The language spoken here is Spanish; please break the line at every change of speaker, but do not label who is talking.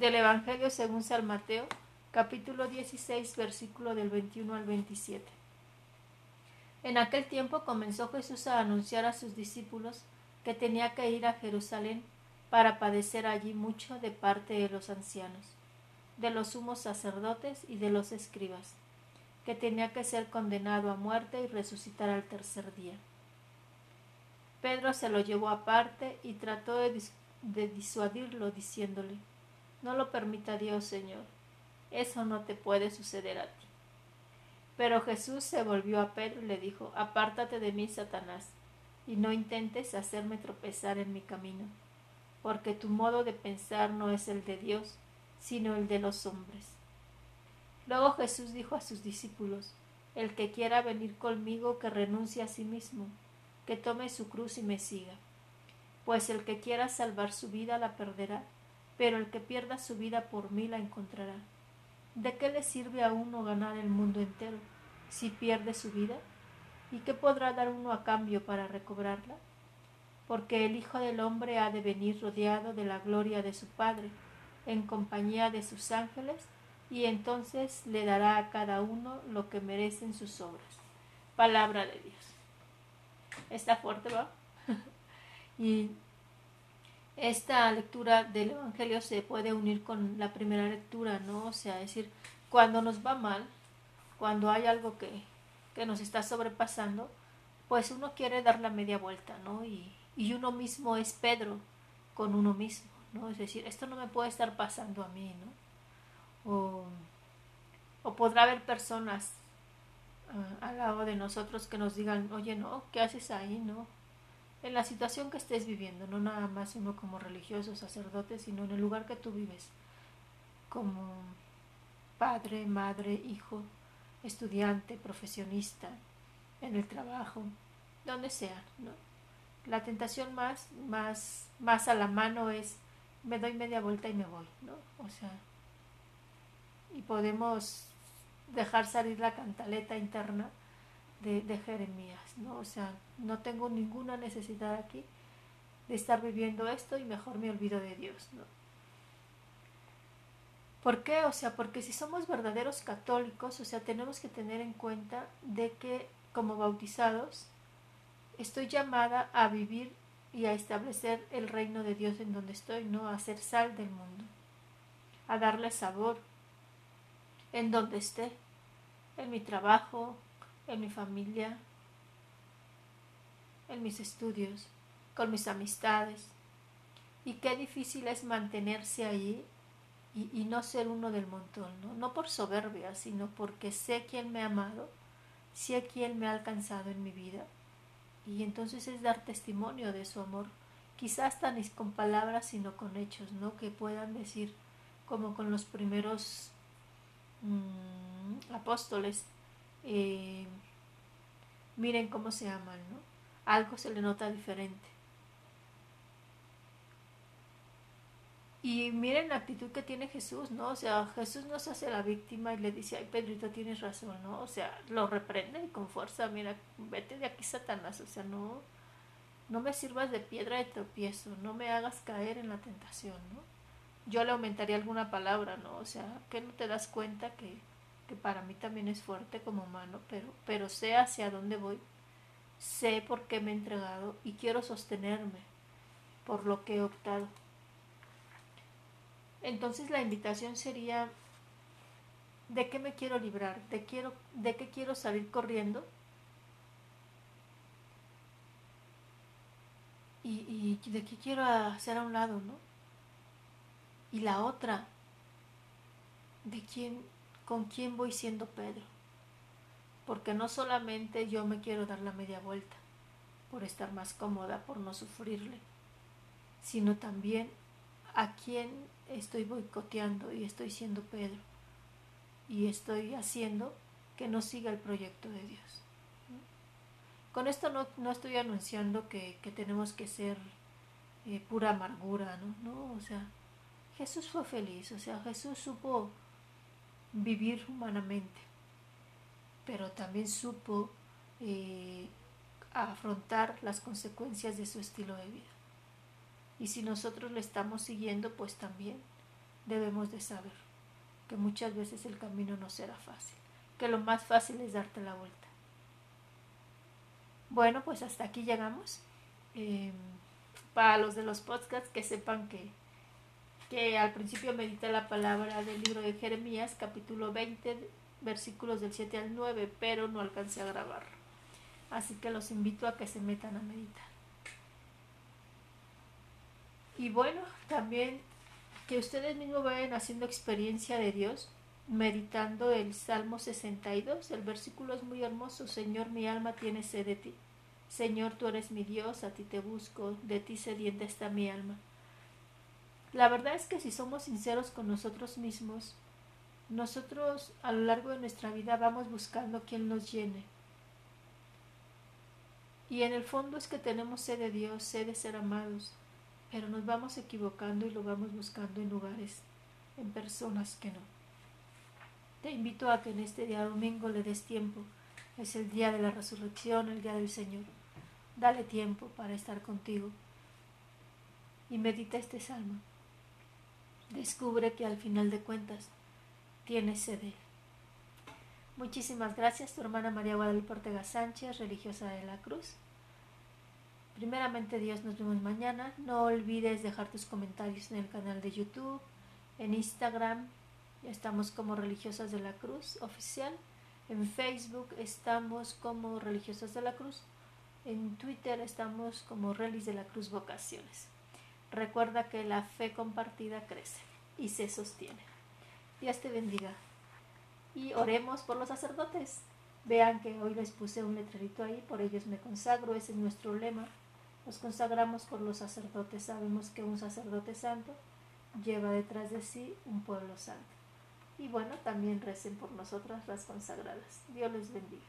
Del Evangelio según San Mateo, capítulo 16, versículo del 21 al 27. En aquel tiempo comenzó Jesús a anunciar a sus discípulos que tenía que ir a Jerusalén para padecer allí mucho de parte de los ancianos, de los sumos sacerdotes y de los escribas, que tenía que ser condenado a muerte y resucitar al tercer día. Pedro se lo llevó aparte y trató de, de disuadirlo diciéndole No lo permita Dios, Señor. Eso no te puede suceder a ti. Pero Jesús se volvió a Pedro y le dijo Apártate de mí, Satanás, y no intentes hacerme tropezar en mi camino, porque tu modo de pensar no es el de Dios, sino el de los hombres. Luego Jesús dijo a sus discípulos El que quiera venir conmigo, que renuncie a sí mismo que tome su cruz y me siga. Pues el que quiera salvar su vida la perderá, pero el que pierda su vida por mí la encontrará. ¿De qué le sirve a uno ganar el mundo entero si pierde su vida? ¿Y qué podrá dar uno a cambio para recobrarla? Porque el Hijo del Hombre ha de venir rodeado de la gloria de su Padre, en compañía de sus ángeles, y entonces le dará a cada uno lo que merecen sus obras. Palabra de Dios está fuerte, ¿va? y esta lectura del Evangelio se puede unir con la primera lectura, ¿no? O sea, es decir, cuando nos va mal, cuando hay algo que, que nos está sobrepasando, pues uno quiere dar la media vuelta, ¿no? Y, y uno mismo es Pedro con uno mismo, ¿no? Es decir, esto no me puede estar pasando a mí, ¿no? O, o podrá haber personas al lado de nosotros que nos digan, oye, no, ¿qué haces ahí? No. En la situación que estés viviendo, no nada más uno como religioso, sacerdote, sino en el lugar que tú vives, como padre, madre, hijo, estudiante, profesionista, en el trabajo, donde sea, ¿no? La tentación más, más, más a la mano es me doy media vuelta y me voy, ¿no? O sea, y podemos dejar salir la cantaleta interna de, Jeremías, ¿no? O sea, no tengo ninguna necesidad aquí de estar viviendo esto y mejor me olvido de Dios, ¿no? ¿Por qué? O sea, porque si somos verdaderos católicos, o sea, tenemos que tener en cuenta de que como bautizados estoy llamada a vivir y a establecer el reino de Dios en donde estoy, ¿no? A ser sal del mundo, a darle sabor, en donde esté, en mi trabajo, en mi familia, en mis estudios, con mis amistades. Y qué difícil es mantenerse allí y, no ser uno del montón, ¿no? no por soberbia, sino porque sé quién me ha amado, sé quién me ha alcanzado en mi vida. Y entonces es dar testimonio de su amor, quizás tan con palabras, sino con hechos, ¿no? Que puedan decir, como con los primeros Mm, apóstoles, eh, miren cómo se aman, ¿no? Algo se le nota diferente. Y miren la actitud que tiene Jesús, ¿no? O sea, Jesús no se hace la víctima y le dice, ay, Pedrito, tienes razón, ¿no? O sea, lo reprende y con fuerza, mira, vete de aquí, Satanás, o sea, no, no me sirvas de piedra de tropiezo, no me hagas caer en la tentación, ¿no? yo le aumentaría alguna palabra, ¿no? O sea, que no te das cuenta que, que para mí también es fuerte como humano, pero, pero sé hacia dónde voy, sé por qué me he entregado y quiero sostenerme por lo que he optado. Entonces la invitación sería, ¿de qué me quiero librar? ¿De, quiero, de qué quiero salir corriendo? Y, y de qué quiero hacer a un lado, ¿no? Y la otra, de quién, con quién voy siendo Pedro. Porque no solamente yo me quiero dar la media vuelta por estar más cómoda, por no sufrirle, sino también a quién estoy boicoteando y estoy siendo Pedro y estoy haciendo que no siga el proyecto de Dios. Con esto no, no estoy anunciando que, que, tenemos que ser eh, pura amargura, ¿no? No, o sea, Jesús fue feliz, o sea, Jesús supo vivir humanamente, pero también supo eh, afrontar las consecuencias de su estilo de vida. Y si nosotros le estamos siguiendo, pues también debemos de saber que muchas veces el camino no será fácil, que lo más fácil es darte la vuelta. Bueno, pues hasta aquí llegamos. Em, para los de los podcasts que sepan que, que al principio medité la palabra del libro de Jeremías, capítulo 20, versículos del 7 al 9, pero no alcancé a grabar. Así que los invito a que se metan a meditar. Y bueno, también que ustedes mismos vayan haciendo experiencia de Dios, meditando el Salmo 62. El versículo es muy hermoso. Señor, mi alma tiene sed de ti. Señor, tú eres mi Dios, a ti te busco, de ti sedienta está mi alma. La verdad es que si somos sinceros con nosotros mismos, nosotros a lo largo de nuestra vida vamos buscando quien nos llene. Y en el fondo es que tenemos sed de Dios, sed de ser amados, pero nos vamos equivocando y lo vamos buscando en lugares, en personas que no. Te invito a que en este día domingo le des tiempo. Es el día de la resurrección, el día del Señor. Dale tiempo para estar contigo. Y medita este salmo. Descubre que al final de cuentas tienes sed Muchísimas gracias, tu hermana María Guadalupe Ortega Sánchez, religiosa de la Cruz. Primeramente Dios, nos vemos mañana. No olvides dejar tus comentarios en el canal de YouTube, en Instagram, estamos como Religiosas de la Cruz oficial. En Facebook estamos como Religiosas de la Cruz. En Twitter estamos como Relis de la Cruz Vocaciones. Recuerda que la fe compartida crece y se sostiene. Dios te bendiga. Y oremos por los sacerdotes. Vean que hoy les puse un letrerito ahí, por ellos me consagro, ese es nuestro lema. Nos consagramos por los sacerdotes. Sabemos que un sacerdote santo lleva detrás de sí un pueblo santo. Y bueno, también recen por nosotras las consagradas. Dios les bendiga.